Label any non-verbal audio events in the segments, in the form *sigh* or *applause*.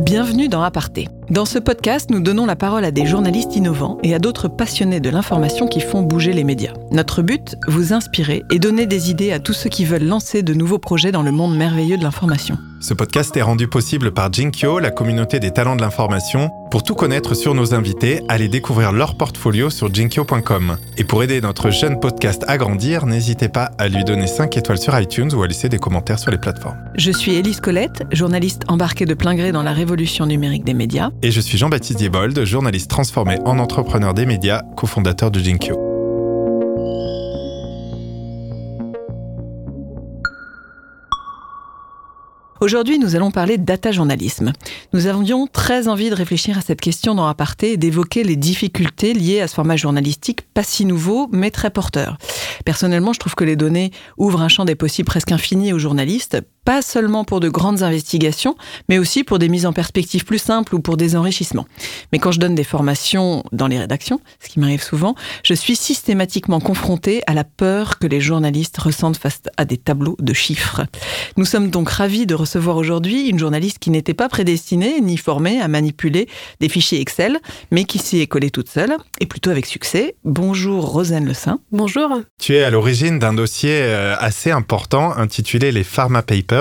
Bienvenue dans Aparté. Dans ce podcast, nous donnons la parole à des journalistes innovants et à d'autres passionnés de l'information qui font bouger les médias. Notre but, vous inspirer et donner des idées à tous ceux qui veulent lancer de nouveaux projets dans le monde merveilleux de l'information. Ce podcast est rendu possible par Jinkyo, la communauté des talents de l'information. Pour tout connaître sur nos invités, allez découvrir leur portfolio sur jinkyo.com. Et pour aider notre jeune podcast à grandir, n'hésitez pas à lui donner 5 étoiles sur iTunes ou à laisser des commentaires sur les plateformes. Je suis Élise Colette, journaliste embarquée de plein gré dans la révolution numérique des médias. Et je suis Jean-Baptiste Diebold, journaliste transformé en entrepreneur des médias, cofondateur de Jinkyo. Aujourd'hui, nous allons parler data journalisme. Nous avions très envie de réfléchir à cette question dans Aparté et d'évoquer les difficultés liées à ce format journalistique pas si nouveau, mais très porteur. Personnellement, je trouve que les données ouvrent un champ des possibles presque infini aux journalistes, pas seulement pour de grandes investigations, mais aussi pour des mises en perspective plus simples ou pour des enrichissements. Mais quand je donne des formations dans les rédactions, ce qui m'arrive souvent, je suis systématiquement confrontée à la peur que les journalistes ressentent face à des tableaux de chiffres. Nous sommes donc ravis de recevoir aujourd'hui une journaliste qui n'était pas prédestinée ni formée à manipuler des fichiers Excel, mais qui s'y est collée toute seule, et plutôt avec succès. Bonjour Rosane Le Saint. Bonjour. Tu es à l'origine d'un dossier euh, assez important intitulé les Pharma Papers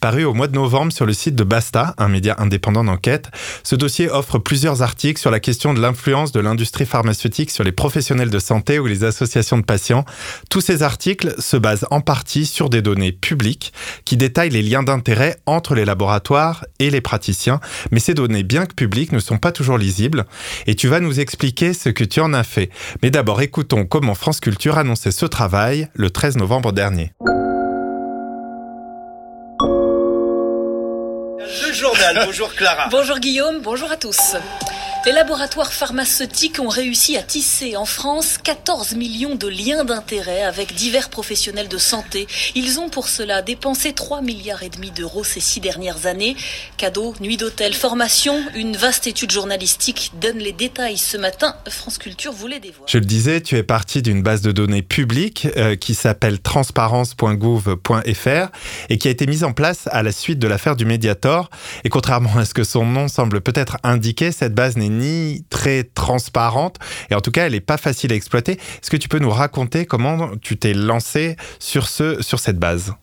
paru au mois de novembre sur le site de Basta, un média indépendant d'enquête. Ce dossier offre plusieurs articles sur la question de l'influence de l'industrie pharmaceutique sur les professionnels de santé ou les associations de patients. Tous ces articles se basent en partie sur des données publiques qui détaillent les liens d'intérêt entre les laboratoires et les praticiens, mais ces données, bien que publiques, ne sont pas toujours lisibles. Et tu vas nous expliquer ce que tu en as fait. Mais d'abord, écoutons comment France Culture annonçait ce travail le 13 novembre dernier. Bonjour Clara. Bonjour Guillaume, bonjour à tous. Les laboratoires pharmaceutiques ont réussi à tisser en France 14 millions de liens d'intérêt avec divers professionnels de santé. Ils ont pour cela dépensé 3 milliards et demi d'euros ces six dernières années. Cadeaux, nuit d'hôtel, formation, une vaste étude journalistique donne les détails ce matin. France Culture voulait dévoiler. Je le disais, tu es parti d'une base de données publique euh, qui s'appelle transparence.gouv.fr et qui a été mise en place à la suite de l'affaire du Mediator. Et contrairement à ce que son nom semble peut-être indiquer, cette base n'est ni très transparente. Et en tout cas elle n'est pas facile à exploiter. Est-ce que tu peux nous raconter comment tu t'es lancé sur, ce, sur cette base?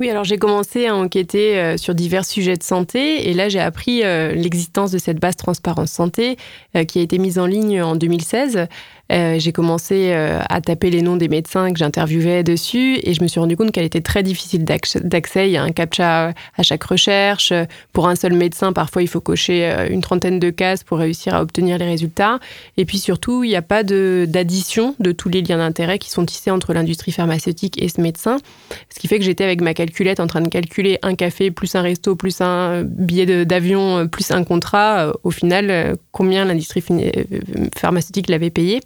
Oui, alors j'ai commencé à enquêter euh, sur divers sujets de santé. Et là j'ai appris euh, l'existence de cette base Transparence Santé euh, qui a été mise en ligne en 2016 euh, j'ai commencé euh, à taper les noms des médecins que j'interviewais dessus et je me suis rendu compte qu'elle était très difficile d'accès. Il y a un captcha à chaque recherche. Pour un seul médecin, parfois, il faut cocher euh, une trentaine de cases pour réussir à obtenir les résultats. Et puis surtout, il n'y a pas d'addition de, tous les liens d'intérêt qui sont tissés entre l'industrie pharmaceutique et ce médecin. Ce qui fait que j'étais avec ma calculette en train de calculer un café plus un resto plus un billet d'avion plus un contrat. Au final, combien l'industrie pharmaceutique l'avait payé.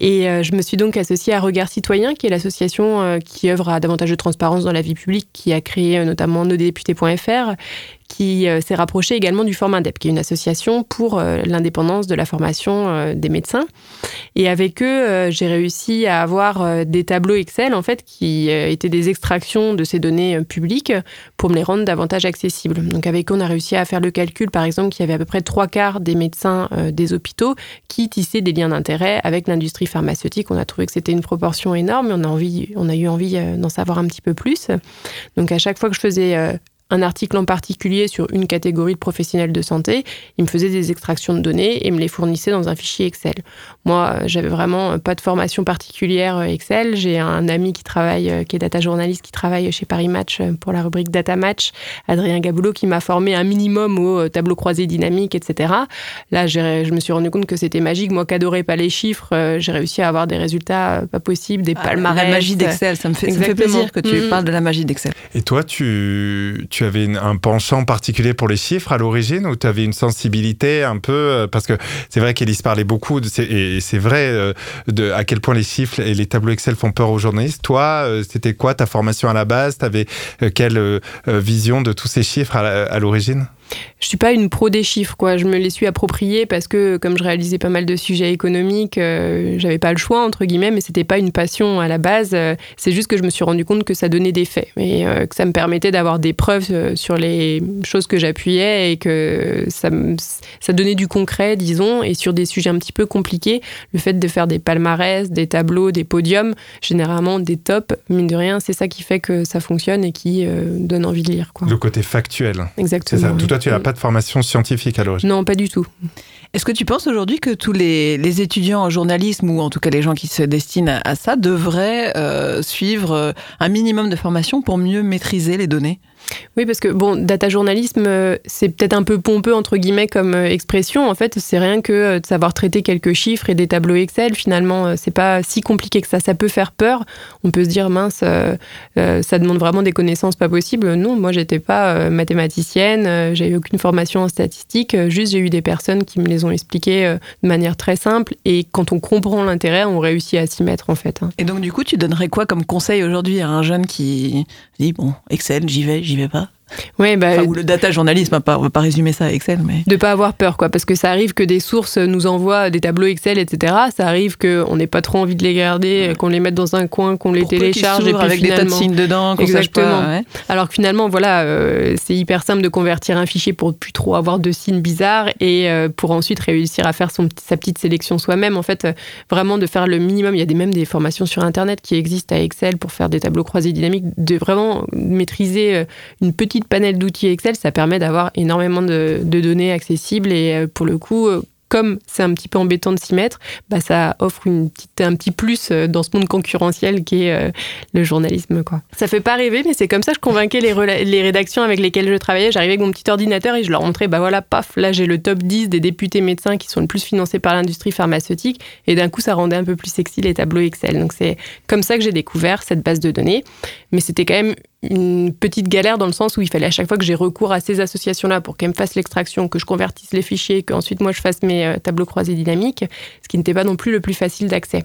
Et euh, je me suis donc associée à Regard Citoyen, qui est l'association euh, qui œuvre à davantage de transparence dans la vie publique, qui a créé euh, notamment nodéputés.fr qui s'est rapproché également du Format qui est une association pour l'indépendance de la formation des médecins. Et avec eux, j'ai réussi à avoir des tableaux Excel, en fait, qui étaient des extractions de ces données publiques pour me les rendre davantage accessibles. Donc avec eux, on a réussi à faire le calcul, par exemple, qu'il y avait à peu près trois quarts des médecins des hôpitaux qui tissaient des liens d'intérêt avec l'industrie pharmaceutique. On a trouvé que c'était une proportion énorme, mais on a, envie, on a eu envie d'en savoir un petit peu plus. Donc à chaque fois que je faisais un article en particulier sur une catégorie de professionnels de santé, il me faisait des extractions de données et me les fournissait dans un fichier Excel. Moi, j'avais vraiment pas de formation particulière euh, Excel. J'ai un ami qui travaille, euh, qui est data journaliste, qui travaille chez Paris Match euh, pour la rubrique Data Match, Adrien Gaboulot, qui m'a formé un minimum au tableau croisé dynamique, etc. Là, je me suis rendu compte que c'était magique. Moi, qui adorais pas les chiffres, j'ai réussi à avoir des résultats pas possibles, des ah, palmarès. La magie d'Excel, ça me fait, plaisir que tu mm. parles de la magie d'Excel. Et toi, tu, tu avais un penchant particulier pour les chiffres à l'origine ou tu avais une sensibilité un peu euh, parce que c'est vrai qu'Élise parlait beaucoup et c'est vrai euh, à quel point les chiffres et les tableaux Excel font peur aux journalistes. Toi, euh, c'était quoi ta formation à la base? Tu avais quelle vision de tous ces chiffres à l'origine? Je suis pas une pro des chiffres, quoi. Je me les suis appropriés parce que, comme je réalisais pas mal de sujets économiques, euh, j'avais pas le choix entre guillemets, mais c'était pas une passion à la base. Euh, c'est juste que je me suis rendu compte que ça donnait des faits et euh, que ça me permettait d'avoir des preuves sur les choses que j'appuyais et que ça, ça donnait du concret, disons, et sur des sujets un petit peu compliqués, le fait de faire des palmarès, des tableaux, des podiums, généralement des tops, mine de rien, c'est ça qui fait que ça fonctionne et qui donne envie de lire. Quoi. Le côté factuel. Exactement. C'est ça. Toi, tu n'as pas de formation scientifique à l'origine. Non, pas du tout. Est-ce que tu penses aujourd'hui que tous les, étudiants en journalisme, ou en tout cas les gens qui se destinent à, ça, devraient euh, suivre euh, un minimum de formation pour mieux maîtriser les données? Oui, parce que bon, data journalisme, euh, c'est peut-être un peu pompeux entre guillemets comme euh, expression. En fait, c'est rien que euh, de savoir traiter quelques chiffres et des tableaux Excel. Finalement, c'est pas si compliqué que ça. Ça peut faire peur. On peut se dire mince, ça demande vraiment des connaissances pas possibles. Non, moi, j'étais pas mathématicienne. j'ai eu aucune formation en statistique. Juste, j'ai eu des personnes qui me les ont expliquées de manière très simple. Et quand on comprend l'intérêt, on réussit à s'y mettre en fait. Hein. Et donc, du coup, tu donnerais quoi comme conseil aujourd'hui à un jeune qui dit bon, Excel, j'y vais, j'y vais pas oui, bah, ou le data journalisme, on va pas résumer ça à Excel, mais de pas avoir peur, quoi, parce que ça arrive que des sources nous envoient des tableaux Excel, etc. Ça arrive qu'on n'ait pas trop envie de les garder, qu'on les mette dans un coin, qu'on les télécharge et puis avec des tas de signes dedans, exactement. Pas, Alors que finalement, voilà, euh, c'est hyper simple de convertir un fichier pour plus trop avoir de signes bizarres et euh, pour ensuite réussir à faire son, sa petite sélection soi-même. En fait, euh, vraiment de faire le minimum. Il y a des, même des formations sur Internet qui existent à Excel pour faire des tableaux croisés dynamiques, de vraiment maîtriser une petite panel d'outils Excel, ça permet d'avoir énormément de, données accessibles et euh, pour le coup, euh, comme c'est un petit peu embêtant de s'y mettre, bah ça offre un petit plus euh, dans ce monde concurrentiel qui est le journalisme. Quoi. Ça fait pas rêver, mais c'est comme ça que je convainquais les, les rédactions avec lesquelles je travaillais. J'arrivais avec mon petit ordinateur et je leur montrais, bah voilà, paf, là j'ai le top 10 des députés médecins qui sont le plus financés par l'industrie pharmaceutique. Et d'un coup, ça rendait un peu plus sexy les tableaux Excel. Donc c'est comme ça que j'ai découvert cette base de données. Mais c'était quand même une petite galère dans le sens où il fallait à chaque fois que j'ai recours à ces associations-là pour qu'elles me fassent l'extraction, que je convertisse les fichiers, qu'ensuite moi je fasse mes euh, tableaux croisés dynamiques, ce qui n'était pas non plus le plus facile d'accès.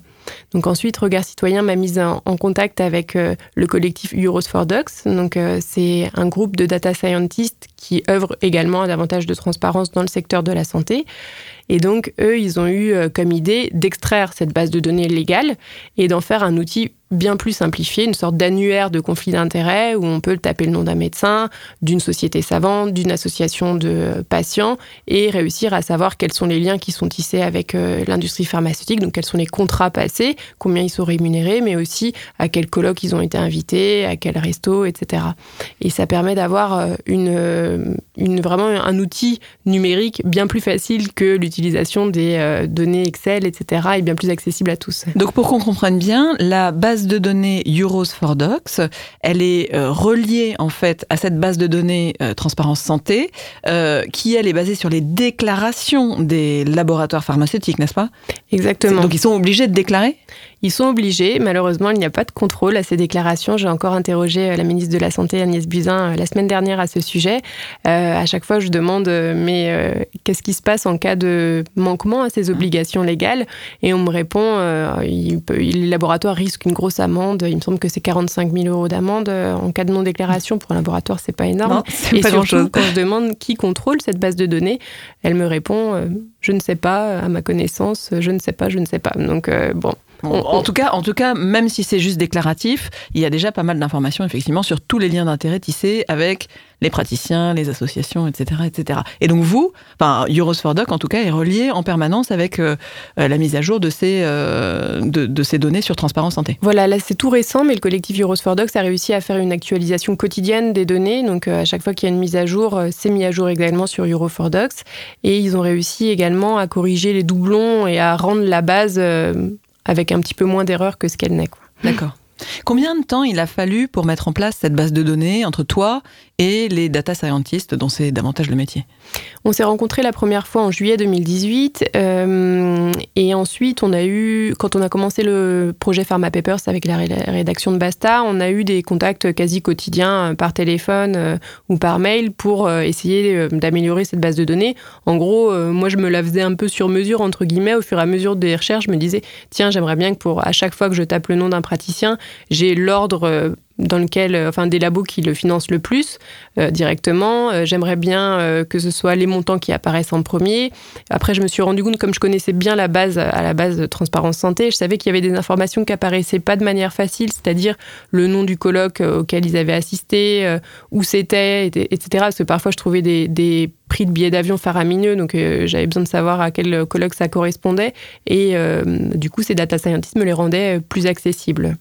Donc ensuite, Regard Citoyen m'a mise en, contact avec euh, le collectif Euros for Docs. Donc euh, c'est un groupe de data scientists qui œuvrent également à davantage de transparence dans le secteur de la santé. Et donc, eux, ils ont eu comme idée d'extraire cette base de données légale et d'en faire un outil bien plus simplifié, une sorte d'annuaire de conflits d'intérêts où on peut taper le nom d'un médecin, d'une société savante, d'une association de patients et réussir à savoir quels sont les liens qui sont tissés avec euh, l'industrie pharmaceutique, donc quels sont les contrats passés, combien ils sont rémunérés, mais aussi à quel colloque ils ont été invités, à quel resto, etc. Et ça permet d'avoir euh, euh, une, vraiment un outil numérique bien plus facile que l'utilisation des données Excel, etc. et bien plus accessible à tous. Donc pour qu'on comprenne bien, la base de données Euros for Docs. Elle est euh, reliée en fait à cette base de données euh, Transparence Santé, euh, qui elle est basée sur les déclarations des laboratoires pharmaceutiques, n'est-ce pas? Exactement. Donc ils sont obligés de déclarer? Ils sont obligés. Malheureusement, il n'y a pas de contrôle à ces déclarations. J'ai encore interrogé la ministre de la Santé, Agnès Buzyn, la semaine dernière à ce sujet. à chaque fois, je demande, mais qu'est-ce qui se passe en cas de manquement à ces obligations légales? Et on me répond, il les laboratoires risquent une grosse amende. Il me semble que c'est 45 000 euros d'amende euh, en cas de non-déclaration. Pour un laboratoire, c'est pas énorme. et pas surtout, quand je demande qui contrôle cette base de données, elle me répond euh, je ne sais pas, à ma connaissance, je ne sais pas, je ne sais pas. Donc, euh, bon. En, tout cas, en tout cas, même si c'est juste déclaratif, il y a déjà pas mal d'informations effectivement sur tous les liens d'intérêt tissés avec les praticiens, les associations, etc., etc. Et donc vous, enfin Euros for Doc en tout cas est relié en permanence avec euh, euh, la mise à jour de ces euh, de, ces données sur Transparence Santé. Voilà, là c'est tout récent, mais le collectif Euros for Docs a réussi à faire une actualisation quotidienne des données. Donc à chaque fois qu'il y a une mise à jour, c'est mis à jour également sur Euro for Docs, et ils ont réussi également à corriger les doublons et à rendre la base avec un petit peu moins d'erreurs que ce qu'elle n'est. D'accord. Combien de temps il a fallu pour mettre en place cette base de données entre toi et les data scientists dont c'est davantage le métier? On s'est rencontrés la première fois en juillet 2018 euh, et ensuite on a eu, quand on a commencé le projet Pharma Papers avec la rédaction de Basta, on a eu des contacts quasi quotidiens euh, par téléphone euh, ou par mail pour essayer d'améliorer cette base de données. En gros, moi je me la faisais un peu sur mesure entre guillemets au fur et à mesure des recherches. Je me disais tiens j'aimerais bien que pour à chaque fois que je tape le nom d'un praticien, j'ai l'ordre dans lequel, enfin des labos qui le financent le plus directement. J'aimerais bien que ce soit les montants qui apparaissent en premier. Après, je me suis rendu compte, comme je connaissais bien la base à la base de Transparence Santé, je savais qu'il y avait des informations qui apparaissaient pas de manière facile, c'est-à-dire le nom du colloque auquel ils avaient assisté, où c'était, etc. Parce que parfois je trouvais des prix de billets d'avion faramineux, donc euh, j'avais besoin de savoir à quel colloque ça correspondait. Et euh, du coup, ces data scientists me les rendaient euh, plus accessibles.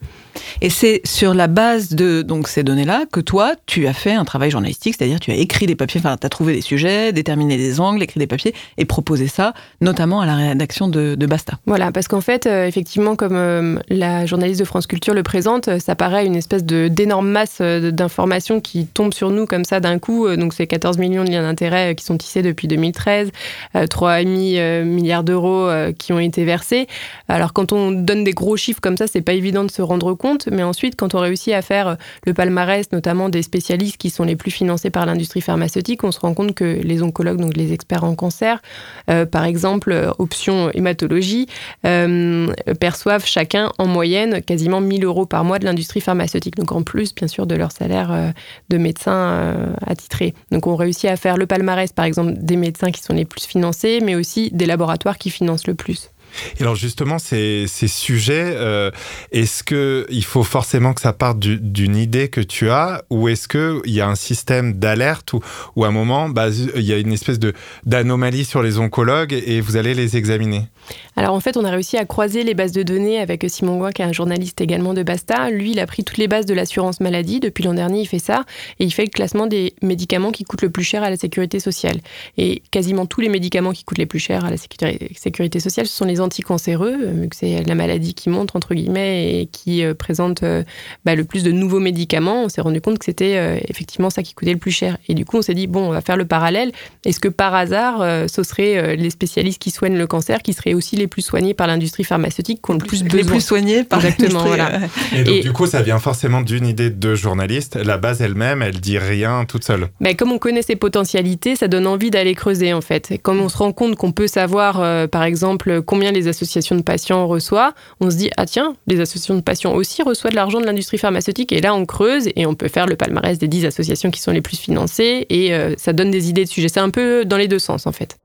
Et c'est sur la base de donc, ces données-là que toi, tu as fait un travail journalistique, c'est-à-dire tu as écrit des papiers, enfin, tu as trouvé des sujets, déterminé des angles, écrit des papiers et proposé ça, notamment à la rédaction de, Basta. Voilà, parce qu'en fait, effectivement, comme la journaliste de France Culture le présente, ça paraît une espèce d'énorme masse d'informations qui tombe sur nous comme ça d'un coup. Donc, c'est 14 millions de liens d'intérêt qui sont tissés depuis 2013, 3,5 euh, milliards d'euros euh, qui ont été versés. Alors quand on donne des gros chiffres comme ça, c'est pas évident de se rendre compte, mais ensuite quand on réussit à faire le palmarès, notamment des spécialistes qui sont les plus financés par l'industrie pharmaceutique, on se rend compte que les oncologues, donc les experts en cancer, euh, par exemple, option hématologie, perçoivent chacun en moyenne quasiment 1000 euros par mois de l'industrie pharmaceutique. Donc en plus, bien sûr, de leur salaire de médecin attitré. Donc on réussit à faire le palmarès par exemple, des médecins qui sont les plus financés, mais aussi des laboratoires qui financent le plus. Et alors justement, ces, sujets, euh, est-ce qu'il faut forcément que ça parte d'une idée que tu as ou est-ce qu'il y a un système d'alerte ou, ou à un moment, bah, il y a une espèce d'anomalie sur les oncologues et vous allez les examiner? Alors en fait, on a réussi à croiser les bases de données avec Simon Gouin, qui est un journaliste également de Basta. Lui, il a pris toutes les bases de l'assurance maladie. Depuis l'an dernier, il fait ça. Et il fait le classement des médicaments qui coûtent le plus cher à la sécurité sociale. Et quasiment tous les médicaments qui coûtent les plus cher à la sécurité sociale, ce sont les anticancéreux, vu euh, que c'est la maladie qui montre, entre guillemets, et qui euh, présente euh, bah, le plus de nouveaux médicaments. On s'est rendu compte que c'était effectivement ça qui coûtait le plus cher. Et du coup, on s'est dit, bon, on va faire le parallèle. Est-ce que par hasard, ce serait les spécialistes qui soignent le cancer qui seraient aussi les plus soignés par l'industrie pharmaceutique qui ont le plus besoin. Les plus soignés par Exactement, voilà. Et donc, du coup, ça vient forcément d'une idée de journaliste. La base elle-même, elle dit rien toute seule. Mais comme on connaît ses potentialités, ça donne envie d'aller creuser, en fait. Et comme on se rend compte qu'on peut savoir, euh, par exemple, combien les associations de patients reçoivent, on se dit, ah tiens, les associations de patients aussi reçoivent de l'argent de l'industrie pharmaceutique. Et là, on creuse et on peut faire le palmarès des 10 associations qui sont les plus financées. Et euh, ça donne des idées de sujets. C'est un peu dans les deux sens, en fait.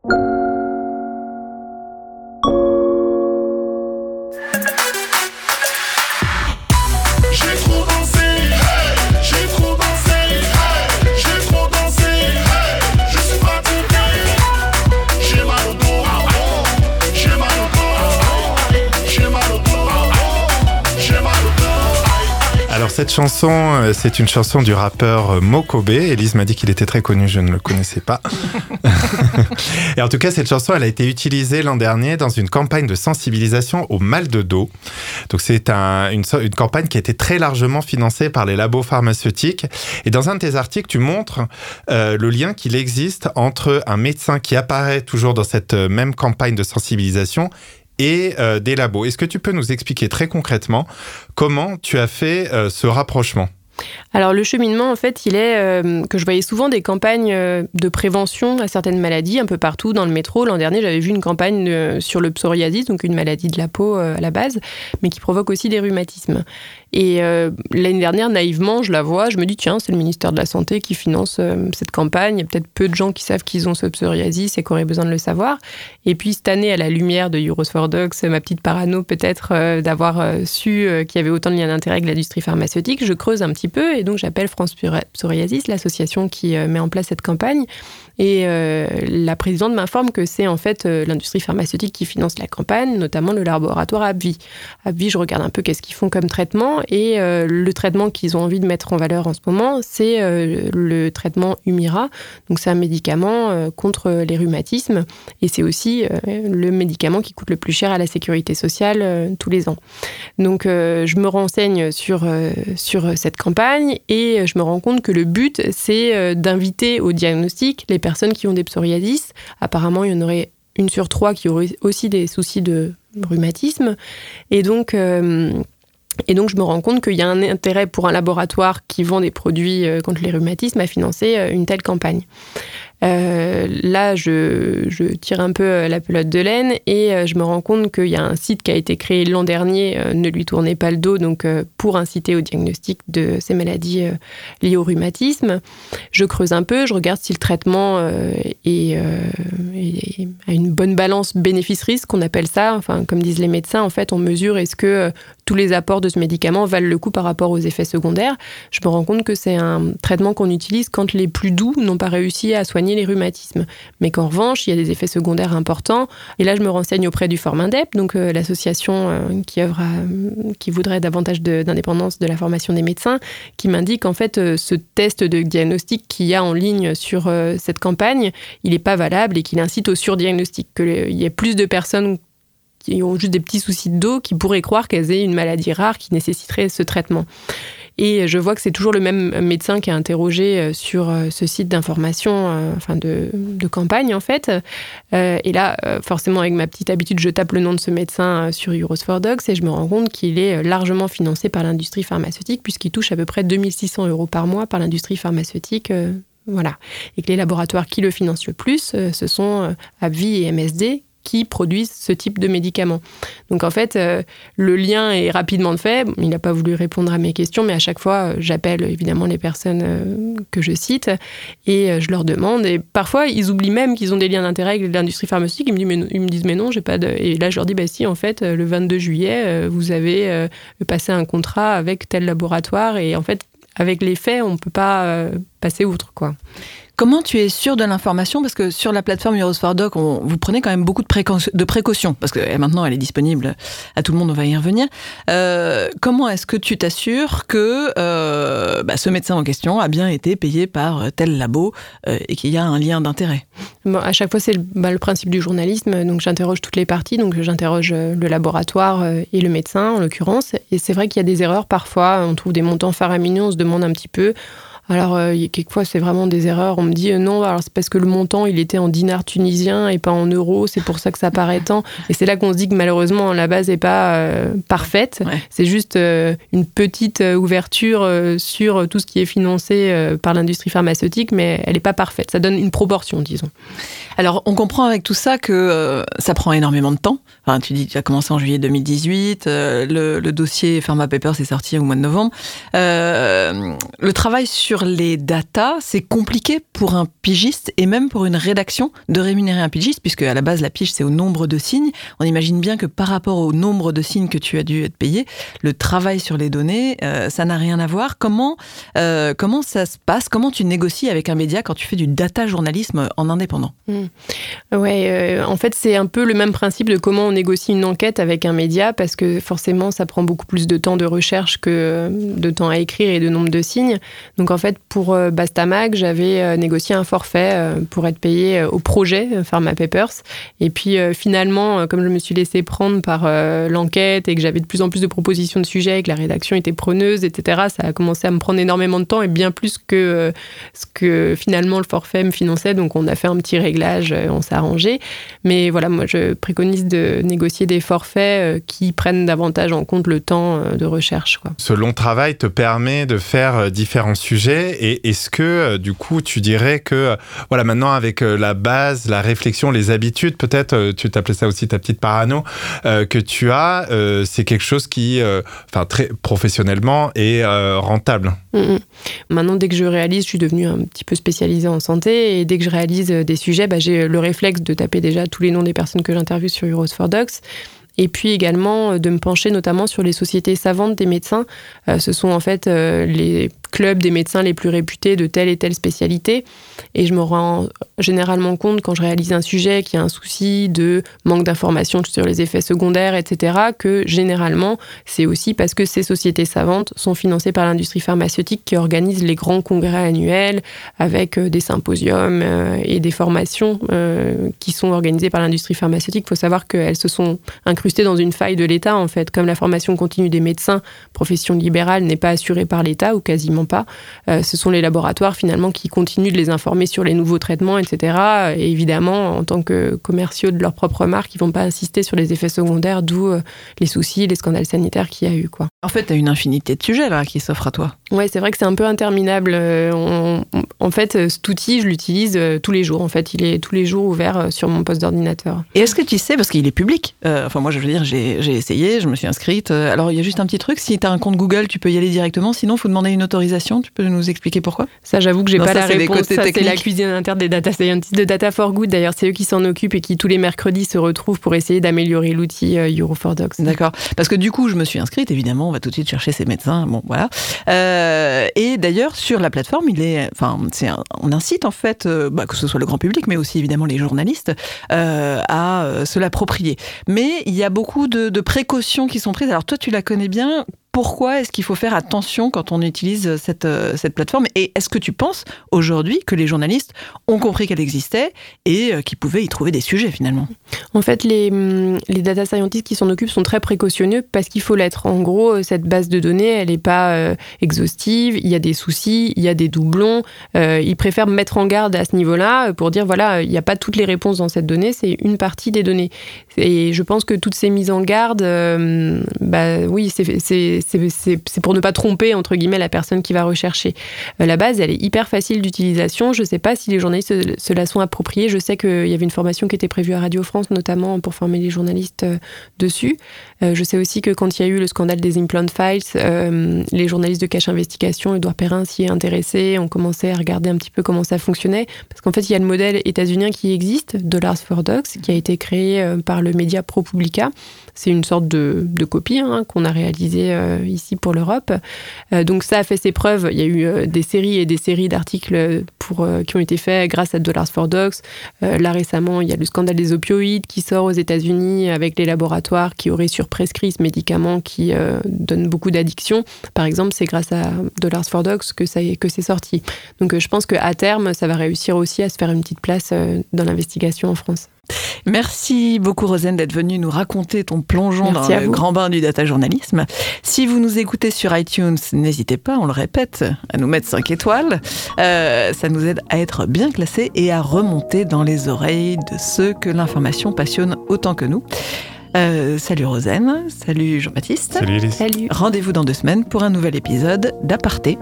Cette chanson, euh, c'est une chanson du rappeur euh, Mokobe. Elise m'a dit qu'il était très connu, je ne le connaissais pas. *laughs* et en tout cas, cette chanson, elle a été utilisée l'an dernier dans une campagne de sensibilisation au mal de dos. Donc c'est une, une, campagne qui a été très largement financée par les labos pharmaceutiques. Et dans un de tes articles, tu montres euh, le lien qu'il existe entre un médecin qui apparaît toujours dans cette même campagne de sensibilisation et euh, des labos. Est-ce que tu peux nous expliquer très concrètement comment tu as fait euh, ce rapprochement? Alors le cheminement, en fait, il est euh, que je voyais souvent des campagnes de prévention à certaines maladies un peu partout dans le métro. L'an dernier, j'avais vu une campagne sur le psoriasis, donc une maladie de la peau à la base, mais qui provoque aussi des rhumatismes. Et euh, l'année dernière, naïvement, je la vois, je me dis, tiens, c'est le ministère de la Santé qui finance euh, cette campagne. Il y a peut-être peu de gens qui savent qu'ils ont ce psoriasis et qu'on aurait besoin de le savoir. Et puis, cette année, à la lumière de Euros for ma petite parano peut-être euh, d'avoir su qu'il y avait autant de liens d'intérêt avec l'industrie pharmaceutique, je creuse un petit peu et donc j'appelle France Psoriasis, l'association qui met en place cette campagne. Et la présidente m'informe que c'est en fait l'industrie pharmaceutique qui finance la campagne, notamment le laboratoire AbbVie. AbbVie, je regarde un peu qu'est-ce qu'ils font comme traitement et euh, le traitement qu'ils ont envie de mettre en valeur en ce moment, c'est le traitement Humira. Donc c'est un médicament contre les rhumatismes et c'est aussi le médicament qui coûte le plus cher à la sécurité sociale tous les ans. Donc je me renseigne sur, sur cette campagne et je me rends compte que le but, c'est d'inviter au diagnostic les personnes qui ont des psoriasis. Apparemment, il y en aurait une sur trois qui aurait aussi des soucis de rhumatisme. Et donc, euh, et donc je me rends compte qu'il y a un intérêt pour un laboratoire qui vend des produits euh, contre les rhumatismes à financer euh, une telle campagne. Euh, là, je, tire un peu la pelote de laine et je me rends compte qu'il y a un site qui a été créé l'an dernier, ne lui tournez pas le dos, donc pour inciter au diagnostic de ces maladies liées au rhumatisme. Je creuse un peu, je regarde si le traitement est, est, a une bonne balance bénéfice-risque, on appelle ça. Enfin, comme disent les médecins, en fait, on mesure est-ce que tous les apports de ce médicament valent le coup par rapport aux effets secondaires. Je me rends compte que c'est un traitement qu'on utilise quand les plus doux n'ont pas réussi à soigner les rhumatismes. Mais qu'en revanche, il y a des effets secondaires importants. Et là, je me renseigne auprès du Formindep, donc euh, l'association euh, qui qui voudrait davantage d'indépendance de, la formation des médecins, qui m'indique en fait euh, ce test de diagnostic qu'il y a en ligne sur cette campagne, il n'est pas valable et qu'il incite au surdiagnostic, qu'il y ait plus de personnes qui ont juste des petits soucis de dos qui pourraient croire qu'elles aient une maladie rare qui nécessiterait ce traitement. Et je vois que c'est toujours le même médecin qui a interrogé euh, sur euh, ce site d'information, euh, enfin de, campagne en fait. Et là, forcément, avec ma petite habitude, je tape le nom de ce médecin sur Euros for Dogs et je me rends compte qu'il est largement financé par l'industrie pharmaceutique puisqu'il touche à peu près 2600 euros par mois par l'industrie pharmaceutique. Voilà. Et que les laboratoires qui le financent le plus, ce sont AbbVie et MSD qui produisent ce type de médicaments. Donc en fait, euh, le lien est rapidement fait. Il n'a pas voulu répondre à mes questions, mais à chaque fois, euh, j'appelle évidemment les personnes euh, que je cite et je leur demande. Et parfois, ils oublient même qu'ils ont des liens d'intérêt avec l'industrie pharmaceutique. Ils me, disent, mais, ils me disent non, j'ai pas de. Et là, je leur dis bah si, en fait, le 22 juillet, vous avez passé un contrat avec tel laboratoire et en fait, avec les faits, on ne peut pas passer outre quoi. Comment tu es sûr de l'information? Parce que sur la plateforme Heroes for Doc, on, vous prenez quand même beaucoup de, précautions, parce que eh, maintenant elle est disponible. À tout le monde, on va y revenir. Euh, comment est-ce que tu t'assures que euh, bah, ce médecin en question a bien été payé par tel labo euh, et qu'il y a un lien d'intérêt? À chaque fois, c'est le, bah, le, principe du journalisme, donc j'interroge toutes les parties, donc j'interroge le laboratoire et le médecin en l'occurrence, et c'est vrai qu'il y a des erreurs. Parfois, on trouve des montants faramineux, on se demande un petit peu alors, euh, quelquefois, c'est vraiment des erreurs. On me dit euh, non, alors c'est parce que le montant, il était en dinars tunisiens et pas en euros, c'est pour ça que ça paraît tant. *laughs* Et c'est là qu'on se dit que malheureusement, la base n'est pas euh, parfaite. C'est juste une petite ouverture sur tout ce qui est financé par l'industrie pharmaceutique, mais elle n'est pas parfaite. Ça donne une proportion, disons. Alors, on comprend avec tout ça que ça prend énormément de temps. Enfin, tu dis que tu as commencé en juillet 2018, le, le, dossier Pharma Papers est sorti au mois de novembre. le travail sur sur les datas, c'est compliqué pour un pigiste et même pour une rédaction de rémunérer un pigiste, puisque à la base la pige c'est au nombre de signes. On imagine bien que par rapport au nombre de signes que tu as dû être payé, le travail sur les données, euh, ça n'a rien à voir. Comment euh, comment ça se passe? Comment tu négocies avec un média quand tu fais du data journalisme en indépendant? Mmh. Ouais, euh, en fait c'est un peu le même principe de comment on négocie une enquête avec un média, parce que forcément ça prend beaucoup plus de temps de recherche que de temps à écrire et de nombre de signes. Donc en fait, pour euh, Bastamag, j'avais euh, négocié un forfait euh, pour être payé au projet Pharma Papers. Et puis finalement, comme je me suis laissé prendre par l'enquête et que j'avais de plus en plus de propositions de sujets et que la rédaction était preneuse, etc., ça a commencé à me prendre énormément de temps et bien plus que ce que finalement le forfait me finançait. Donc on a fait un petit réglage, on s'est arrangé. Mais voilà, moi je préconise de négocier des forfaits qui prennent davantage en compte le temps de recherche. Ce long travail te permet de faire différents sujets et est-ce que, euh, du coup, tu dirais que, euh, voilà, maintenant, avec euh, la base, la réflexion, les habitudes, peut-être, tu t'appelais ça aussi ta petite parano, que tu as, c'est quelque chose qui, enfin, très professionnellement, est rentable mm, mm. Maintenant, dès que je réalise, je suis devenue un petit peu spécialisée en santé, et dès que je réalise des sujets, bah, j'ai le réflexe de taper déjà tous les noms des personnes que j'interviewe sur Euros for Docs et puis également de me pencher notamment sur les sociétés savantes des médecins. ce sont en fait les club des médecins les plus réputés de telle et telle spécialité. Et je me rends généralement compte quand je réalise un sujet qui a un souci de manque d'informations sur les effets secondaires, etc., que généralement, c'est aussi parce que ces sociétés savantes sont financées par l'industrie pharmaceutique qui organise les grands congrès annuels avec euh, des symposiums euh, et des formations euh, qui sont organisées par l'industrie pharmaceutique. Il faut savoir qu'elles se sont incrustées dans une faille de l'État, en fait. Comme la formation continue des médecins, profession libérale, n'est pas assurée par l'État ou quasiment pas. Euh, ce sont les laboratoires finalement qui continuent de les informer sur les nouveaux traitements, etc. Et évidemment, en tant que commerciaux de leur propre marque, ils vont pas insister sur les effets secondaires, d'où euh, les soucis, les scandales sanitaires qu'il y a eu. Quoi. En fait, tu as une infinité de sujets là qui s'offrent à toi. Ouais, c'est vrai que c'est un peu interminable. Euh, en fait, euh, cet outil, je l'utilise euh, tous les jours. En fait, il est tous les jours ouvert sur mon poste d'ordinateur. Et est-ce que tu sais, parce qu'il est public, enfin moi je veux dire, j'ai essayé, je me suis inscrite. alors il y a juste un petit truc, si tu as un compte Google, tu peux y aller directement. Sinon, il faut demander une autorisation. Tu peux nous expliquer pourquoi? Ça, j'avoue que j'ai pas la réponse. C'est la cuisine interne des data scientists de Data for Good. D'ailleurs, c'est eux qui s'en occupent et qui tous les mercredis se retrouvent pour essayer d'améliorer l'outil Euro4Docs. D'accord. Parce que du coup, je me suis inscrite, évidemment, on va tout de suite chercher ces médecins. Euh, et d'ailleurs, sur la plateforme, il est, enfin, on incite en fait, euh, bah, que ce soit le grand public, mais aussi évidemment les journalistes, euh, à se l'approprier. Mais il y a beaucoup de précautions qui sont prises. Alors toi, tu la connais bien pourquoi est-ce qu'il faut faire attention quand on utilise cette, euh, cette plateforme Et est-ce que tu penses aujourd'hui que les journalistes ont compris qu'elle existait et euh, qu'ils pouvaient y trouver des sujets finalement? En fait, les, hum, les data scientists qui s'en occupent sont très précautionneux parce qu'il faut l'être. En gros, euh, cette base de données, elle n'est pas exhaustive, il y a des soucis, il y a des doublons. ils préfèrent mettre en garde à ce niveau-là pour dire, voilà, il n'y a pas toutes les réponses dans cette donnée, c'est une partie des données. Et je pense que toutes ces mises en garde, bah, oui, c'est c'est pour ne pas tromper, entre guillemets, la personne qui va rechercher. Euh, la base, elle est hyper facile d'utilisation. Je ne sais pas si les journalistes se, la sont appropriés. Je sais qu'il y avait une formation qui était prévue à Radio France, notamment pour former les journalistes euh, dessus. Euh, je sais aussi que quand il y a eu le scandale des implant files, les journalistes de Cache Investigation, Edouard Perrin s'y est intéressé, ont commencé à regarder un petit peu comment ça fonctionnait. Parce qu'en fait, il y a le modèle états-unien qui existe, Dollars for Docs, qui a été créé par le média ProPublica. C'est une sorte de, copie hein, qu'on a réalisée ici pour l'Europe. Euh, donc ça a fait ses preuves. Il y a eu euh, des séries et des séries d'articles pour qui ont été faits grâce à Dollars for Dogs. là récemment, il y a le scandale des opioïdes qui sort aux États-Unis avec les laboratoires qui auraient surprescrit ce médicament qui donne beaucoup d'addiction. Par exemple, c'est grâce à Dollars for Dogs que ça que c'est sorti. Donc je pense qu'à terme, ça va réussir aussi à se faire une petite place dans l'investigation en France. Merci beaucoup Rosane d'être venue nous raconter ton plongeon dans le grand bain du data journalisme. Si vous nous écoutez sur iTunes, n'hésitez pas, on le répète, à nous mettre 5 étoiles. Euh, ça nous aide à être bien classés et à remonter dans les oreilles de ceux que l'information passionne autant que nous. Euh, salut Rosane, salut Jean-Baptiste. Salut Salut. Rendez-vous dans deux semaines pour un nouvel épisode d'Aparté.